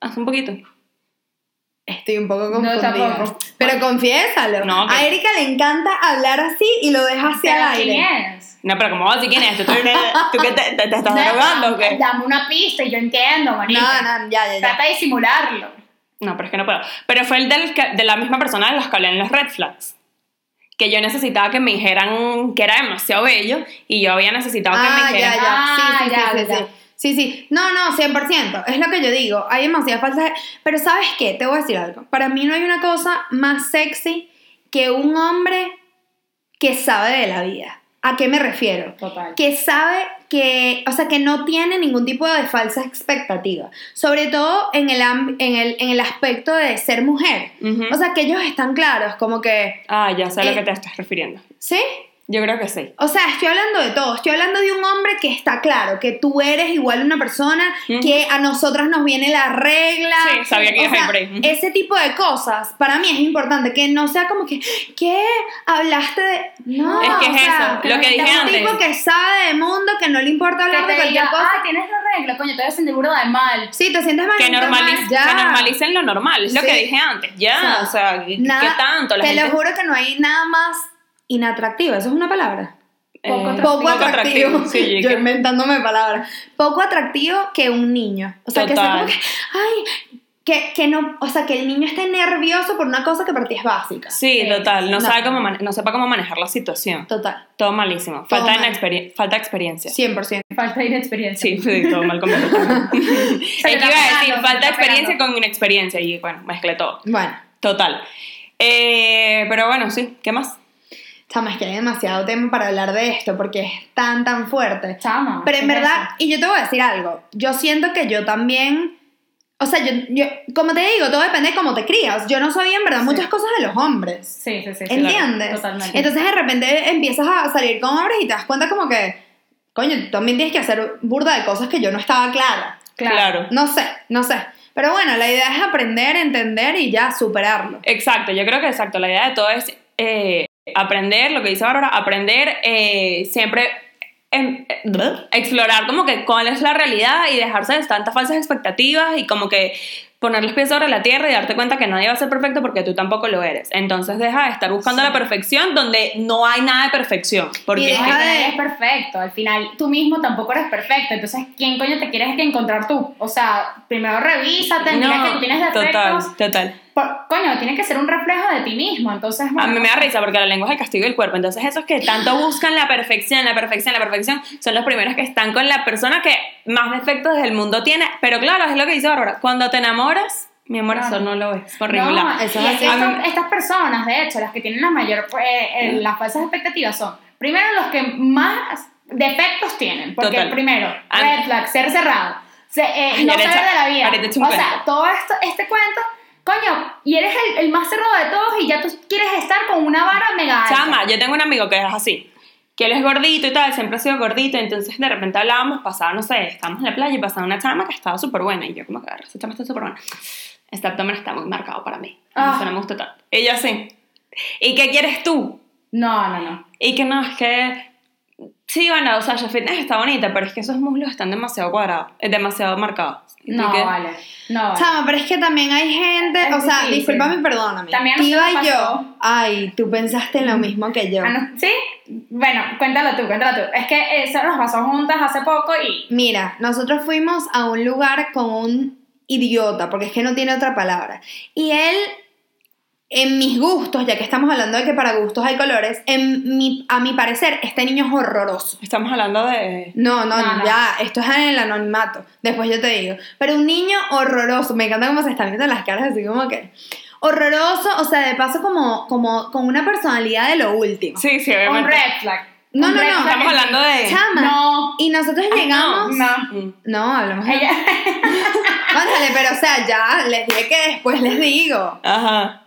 Hace un poquito. Estoy un poco No, confundida. tampoco. Pero confiésalo. No, que- A Erika le encanta hablar así y lo deja así ¿Pero al aire. quién es? No, pero ¿cómo vas a decir quién es? ¿Tú, tú, tú qué te, te- te estás No, drogando o qué? Dame una pista y yo entiendo, marica. No, no, ya, ya, ya. Trata de disimularlo. No, pero es que no puedo. Pero fue el del que- de la misma persona de los que hablé en los red flags. que yo necesitaba que me dijeran que era demasiado bello y yo había necesitado que me Ah, ya, dijeran ya. Ah, Sí, sí, ya, sí, sí, ya. sí. Sí, sí. No, no, 100%. Es lo que yo digo. Hay demasiadas falsas. Pero ¿sabes qué? Te voy a decir algo. Para mí no hay una cosa más sexy que un hombre que sabe de la vida. ¿A qué me refiero? Total. que sabe que, o sea, que no tiene ningún tipo de falsa expectativa, sobre todo en el, en el, en el aspecto de ser mujer. O sea, que ellos están claros, como que, Ah, ya sé a lo Eh, que te estás refiriendo. ¿sí? Yo creo que sí. O sea, estoy hablando de todo, estoy hablando de un hombre que está claro, que tú eres igual una persona, Ujú. que a nosotras nos viene la regla. Sí, sabía que O sea. Ese tipo de cosas, para mí es importante, que no sea como que, ¿qué? ¿Hablaste de...? No, Es que o es sea, eso, lo que es dije un antes. tipo que sabe de mundo, que no le importa hablar Que de cualquier diga, cosa. ah, tienes la regla, coño, te voy a sentir burda de mal. Sí, te sientes mal. Que, normaliz- ya. que normalicen lo normal, es lo Sí. que dije antes. Ya, o sea, ¿qué, Nada- qué tanto? La te gente, lo juro que no hay nada más inatractivo, eso es una palabra. Poco eh, atractivo. Poco atractivo. Sí, Yo que- inventándome palabras. Poco atractivo que un niño. O sea, que sea Total. como que, ay, que, que no, o sea, que el niño esté nervioso por una cosa que para ti es básica. Sí, Sí, total. No, no. sabe cómo no sepa cómo manejar la situación. Total. Todo malísimo. Todo Falta, mal. falta experiencia. 100%. Falta de inexperiencia. Sí, sí, todo mal completo. iba a decir, falta experiencia pegando. con inexperiencia y bueno, mezclé todo. Bueno, Total. Eh, pero bueno, sí, ¿qué más? Chama, es que hay demasiado tema para hablar de esto porque es tan, tan fuerte. Chama. Pero en ¿qué es verdad, eso? y yo te voy a decir algo, yo siento que yo también, o sea, yo, yo como te digo, todo depende de cómo te crías. Yo no sabía en verdad Sí. muchas cosas de los hombres. Sí, sí, sí. sí, ¿Entiendes? claro, Totalmente. Entonces de repente empiezas a salir con hombres y te das cuenta como que, coño, tú también tienes que hacer burda de cosas que yo no estaba clara. Claro. No sé, no sé. Pero bueno, la idea es aprender, entender y ya superarlo. Exacto, yo creo que exacto. La idea de todo es eh, aprender, lo que dice Bárbara, aprender eh, siempre. em, eh, explorar como que cuál es la realidad y dejarse de tantas falsas expectativas y como que poner los pies sobre la tierra y darte cuenta que nadie va a ser perfecto porque tú tampoco lo eres. Entonces deja de estar buscando Sí. la perfección donde no hay nada de perfección. Porque Y de- perfecto. Al final, tú mismo tampoco eres perfecto. Entonces, ¿quién coño te quieres que encontrar tú? O sea, primero revísate, mira que tú tienes defectos. total, total. Por- coño, tiene que ser un reflejo de ti mismo. Entonces, A bueno, mí me da risa porque la lengua es el castigo del cuerpo. Entonces, esos que tanto buscan la perfección, la perfección, la perfección, son los primeros que están con la persona que más defectos del mundo tiene. Pero claro, es lo que dice Bárbara. Cuando te enamoras, mi amor, Claro. eso no lo ves por No, ningún lado. eso es así. estas, A personas, de hecho, las que tienen la mayor, pues, eh, las falsas expectativas son, primero, los que más defectos tienen. Porque Total. primero, A red flag, ser cerrado, se- eh, no saber de la vida. O sea, todo esto, este cuento, coño, y eres el, el más cerrado de todos y ya tú quieres estar con una vara mega alta. Chama, yo tengo un amigo que es así. Que él es gordito y tal, siempre ha sido gordito. Entonces, de repente hablábamos, pasaba, no sé, estábamos en la playa y pasaba una chama que estaba súper buena. Y yo, como que, "Agarra, esa chama está súper buena. Este abdomen está muy marcado para mí. Ah. Eso no me gusta tanto. Ella así. ¿Y qué quieres tú? No, no, no. Y que no, es que. Sí, bueno, o sea, la fitness está bonita, pero es que esos muslos están demasiado cuadrados, es demasiado marcados. ¿Y tú No, vale. No, vale. Chama, pero es que también hay gente, Es o sea, difícil. discúlpame y perdóname. También a Tiva nosotros y yo, ay, tú pensaste en lo mismo que yo. Ah, ¿Sí? Bueno, cuéntalo tú, cuéntalo tú. Es que eso nos pasó juntas hace poco y... Mira, nosotros fuimos a un lugar con un idiota, porque es que no tiene otra palabra. Y él, en mis gustos, ya que estamos hablando de que para gustos hay colores, en mi, a mi parecer, este niño es horroroso. Estamos hablando de. No, no, No, no. ya, esto es en el anonimato. Después yo te digo. Pero un niño horroroso, me encanta cómo se están viendo las caras, así como que. Horroroso, o sea, de paso, como, como con una personalidad de lo último. Sí, sí, Un obviamente. red flag. No, Un no, no. Estamos hablando de. Chama. No. Y nosotros llegamos. No. Mm. No, hablamos de. Ella... Ándale, pero o sea, ya les dije que después les digo. Ajá.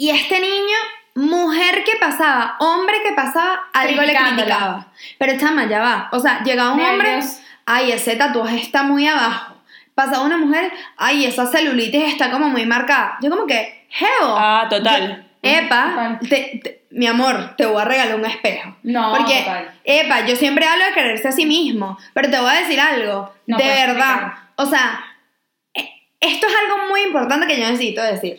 Y este niño, mujer que pasaba, hombre que pasaba, algo le criticaba. Pero chama, ya va. O sea, llegaba un hombre, ay, ese tatuaje está muy abajo. Pasaba una mujer, ay, esa celulitis está como muy marcada. Yo como que, heo. Ah, total. Epa, Total. te- te- mi amor, te voy a regalar un espejo. No, Porque, total. epa, yo siempre hablo de quererse a sí mismo, pero te voy a decir algo, No de verdad. explicar. O sea, e- esto es algo muy importante que yo necesito decir.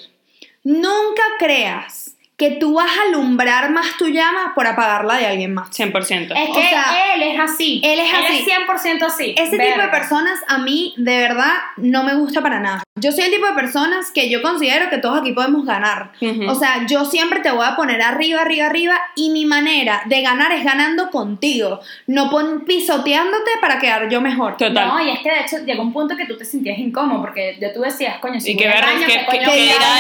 Nunca creas que tú vas a alumbrar más tu llama por apagarla de alguien más. 100%. Es O que sea, él es así. él es así. Él es 100% así. Ese tipo de personas a mí de verdad no me gusta para nada. Yo soy el tipo de personas que yo considero que todos aquí podemos ganar. O sea, yo siempre te voy a poner arriba, arriba, arriba y mi manera de ganar es ganando contigo, no pon pisoteándote para quedar yo mejor. Total. No, y es que de hecho llegó un punto que tú te sentías incómodo porque ya tú decías, coño, si Y que baño, que- ¿qué coño que- que dirá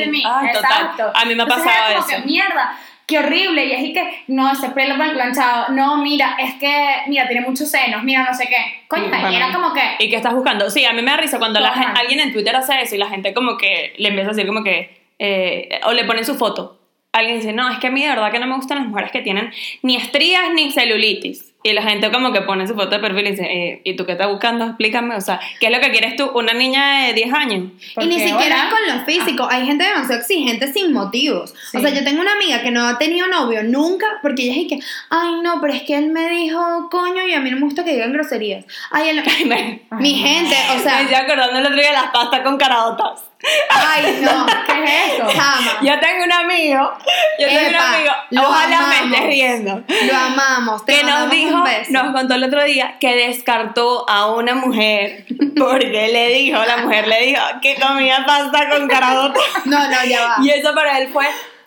de mí? Ay, total. Exacto. A mí me ha pasado era como eso. que, mierda, qué horrible. Y es y que, no, ese pelo mal planchado. No, mira, es que, mira, tiene muchos senos, mira, no sé qué. Coño, y era como que, ¿Y qué estás buscando? Sí, a mí me da risa cuando la Total. gen- alguien en Twitter hace eso y la gente como que le empieza a decir como que, eh, o le ponen su foto. Alguien dice, no, es que a mí de verdad que no me gustan las mujeres que tienen ni estrías ni celulitis. Y la gente como que pone su foto de perfil y dice, eh, ¿y tú qué estás buscando? Explícame, o sea, ¿qué es lo que quieres tú? ¿Una niña de 10 años? Y ni siquiera hola. con lo físico. Hay gente demasiado exigente sin motivos. Sí. O sea, yo tengo una amiga que no ha tenido novio nunca porque ella es que, ay, no, pero es que él me dijo coño y a mí no me gusta que digan groserías. Ay, él... me Mi gente, o me sea, estoy acordando el otro día de las pastas con caraotas. Ay, no. ¿qué es eso? Chama. Yo tengo un amigo, yo tengo un amigo, lo ojalá me estés riendo. Lo amamos. Te que nos dijo, un beso. nos contó el otro día que descartó a una mujer porque le dijo, la mujer le dijo que comía pasta con caraota. No, no, ya va. Y eso para él fue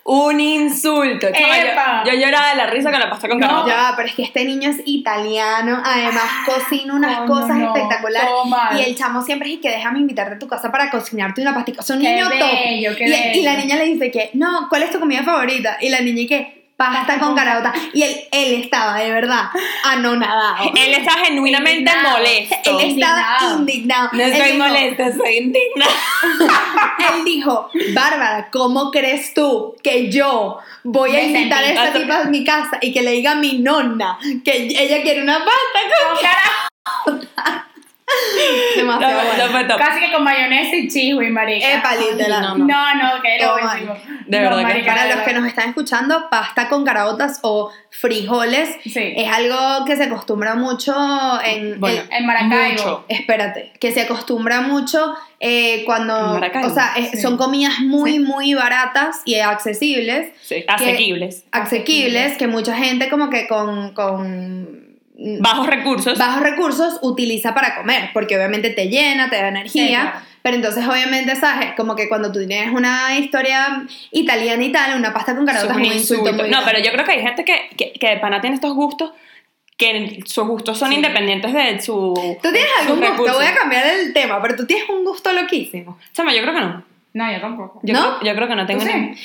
un insulto. Chama, Epa. yo, yo lloraba de la risa con la pasta con No, caraota. Ya pero es que este niño es italiano, además cocina unas cosas no, espectaculares. mal. Y el chamo siempre es que déjame invitarte a tu casa para cocinarte una pastica. Es un Qué niño bello, top. qué y, y la bello. niña le dice que, no, ¿cuál es tu comida favorita? Y la niña y que, pasta con caraota. Y él, él estaba de verdad anonadado. Él está genuinamente Indignado. molesto. Él estaba indignado. indignado. no estoy dijo- molesta, estoy indignada. Él dijo, Bárbara, ¿cómo crees tú que yo voy a invitar a esa tipa a mi casa y que le diga a mi nonna que ella quiere una pasta con Con cara- demasiado No, bueno. no fue top. Casi que con mayonesa y chihui, marica. Epa, literal. no, No, no, que lo último. De No, verdad que- Para los que nos están escuchando, pasta con caraotas o frijoles Sí. es algo que se acostumbra mucho en... Bueno, el- En Maracaibo. mucho. espérate, que se acostumbra mucho eh, En cuando... Maracaibo. O sea, es- Sí. son comidas muy, Sí. muy baratas y accesibles. Sí, asequibles. Asequibles, que mucha gente como que con... con Bajos recursos. bajos recursos utiliza para comer, porque obviamente te llena, te da energía, Sí, claro. pero entonces obviamente, ¿sabes? Como que cuando tú tienes una historia italiana y tal, una pasta con Eso caraotas es un insulto muy No, pero yo creo que hay gente que, que, que de pana tiene estos gustos que sus gustos son independientes de su. ¿Tú tienes algún gusto? recursos. Voy a cambiar el tema, pero tú tienes un gusto loquísimo. Chama, yo creo que no. No, yo tampoco. Yo, ¿No? creo, yo creo que no tengo ¿Tú sí? ni-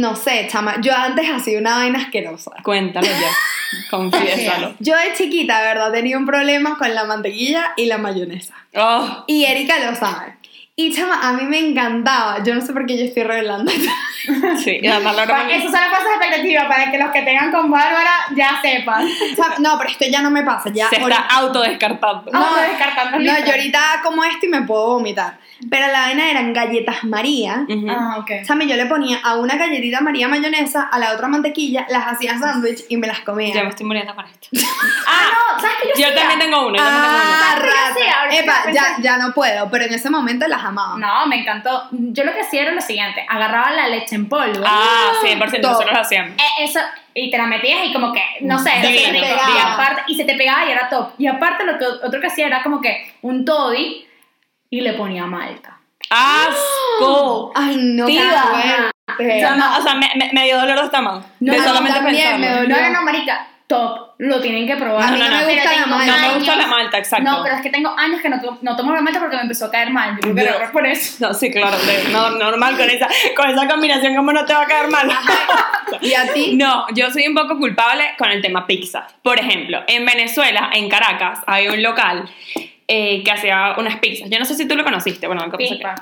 No sé, chama, yo antes hacía una vaina asquerosa. Cuéntalo ya. Confiésalo. Yo de chiquita, verdad, tenía un problema con la mantequilla y la mayonesa. Oh, Y Erika lo sabe. Y chama, a mí me encantaba. Yo no sé por qué yo estoy revelando. sí, y además la Pa- Esas son las cosas expectativas para que los que tengan con Bárbara ya sepan. Chama, no, pero esto ya no me pasa. Ya se está ahorita- autodescartando. No, descartando No, yo ahorita como esto y me puedo vomitar. Pero la vaina eran galletas María. Ujú. Ah, ok. Chame, yo le ponía a una galletita María mayonesa, a la otra mantequilla, las hacía sándwich y me las comía. Ya me estoy muriendo con esto. Ah, no, ¿sabes qué yo Yo hacía? también tengo una. yo también tengo una. Ah, Epa, ya, ya no puedo, pero en ese momento las No, me encantó. Yo lo que hacía era lo siguiente: agarraba la leche en polvo. Ah, 100%, Top. nosotros lo hacíamos. Eh, eso, y te la metías y como que, no sé, rico. y aparte, y se te pegaba y era top. Y aparte lo que otro que hacía era como que un toddy y le ponía malta. ¡Asco! Ay, no, qué Tía. o sea, me, me, me dio dolor de estómago. No, de solamente también me pensarlo. dolió. No, no, no, marica, top. Lo tienen que probar. A mí no, no, no, me gusta la malta. No me gusta la malta, exacto. No, pero es que tengo años que no, to- no tomo la malta porque me empezó a caer mal. Yo creo que era por eso. No, sí, claro, no, normal con esa, con esa combinación, ¿cómo no te va a caer mal? ¿Y a ti? No, yo soy un poco culpable con el tema pizza. Por ejemplo, en Venezuela, en Caracas, hay un local eh, que hacía unas pizzas. Yo no sé si tú lo conociste, bueno, Pispa.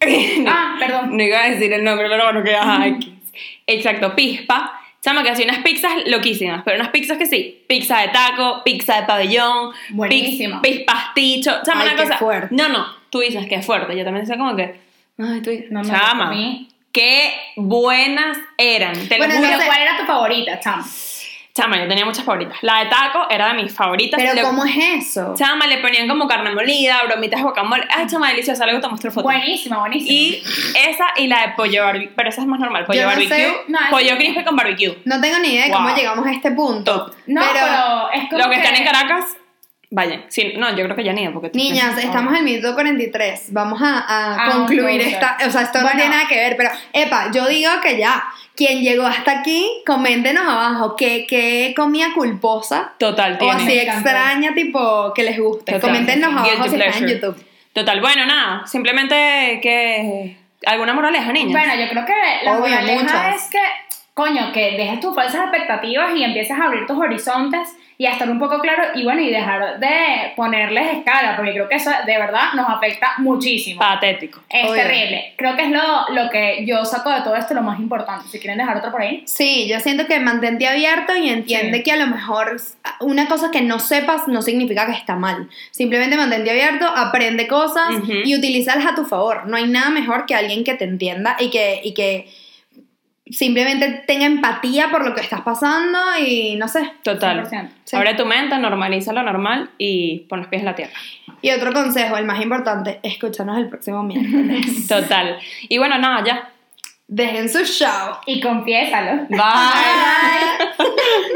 que- no, Ah, perdón. no iba a decir el nombre, pero bueno, que ajá. Exacto, Pispa. Chama, que hacía unas pizzas loquísimas, pero unas pizzas que sí, pizza de taco, pizza de pabellón, Buenísima. pizza, pasticho, chama, Ay, una qué cosa. fuerte. No, no, tú dices que es fuerte, yo también decía como que, ay, tú dices, No me chama, comí. qué buenas eran, te Bueno, lo juro. no. ¿cuál era tu favorita, Cham? Chama, yo tenía muchas favoritas. La de taco era de mis favoritas. Pero Le- ¿cómo es eso? Chama, le ponían como carne molida, bromitas de guacamole. Ay, chama, deliciosa, luego te muestro fotos. Buenísima, buenísima. Y esa y la de pollo barbecue, pero esa es más normal, pollo no sé, barbecue, no, pollo crispy con barbecue. No tengo ni idea de cómo llegamos a este punto. Top. no, pero, es como Los que están en Caracas, vayan. Sí, no, yo creo que ya ni porque Niñas, estamos en el minuto 43. Vamos a, a Ah, concluir esta. O sea, esto no tiene nada que ver, pero, epa, yo digo que ya. Quien llegó hasta aquí, coméntenos abajo qué, qué comida culposa Total, o tiene. así Me encantó. extraña, tipo, que les guste. Total. Coméntenos Guilty abajo si están en. YouTube. Total, bueno, nada, simplemente que... ¿Alguna moraleja, niña? Bueno, yo creo que la Obvio, moraleja muchas. es que, coño, que dejes tus falsas expectativas y empieces a abrir tus horizontes y a estar un poco claro y bueno, y dejar de ponerles escala, porque creo que eso de verdad nos afecta muchísimo. Patético. Es Obvio. terrible. Creo que es lo, lo que yo saco de todo esto, lo más importante. Si quieren dejar otro por ahí. Sí, yo siento que mantente abierto y entiende Sí. que a lo mejor una cosa que no sepas no significa que está mal. Simplemente mantente abierto, aprende cosas Ujú. y utilízalas a tu favor. No hay nada mejor que alguien que te entienda y que, y que simplemente tenga empatía por lo que estás pasando y no sé. Total. 100%. Sí. Abre tu mente, normaliza lo normal y pon los pies en la tierra. Y otro consejo, el más importante, escúchanos el próximo miércoles. Total. Y bueno, nada, ya. Dejen su show. Y confiésalo. Bye.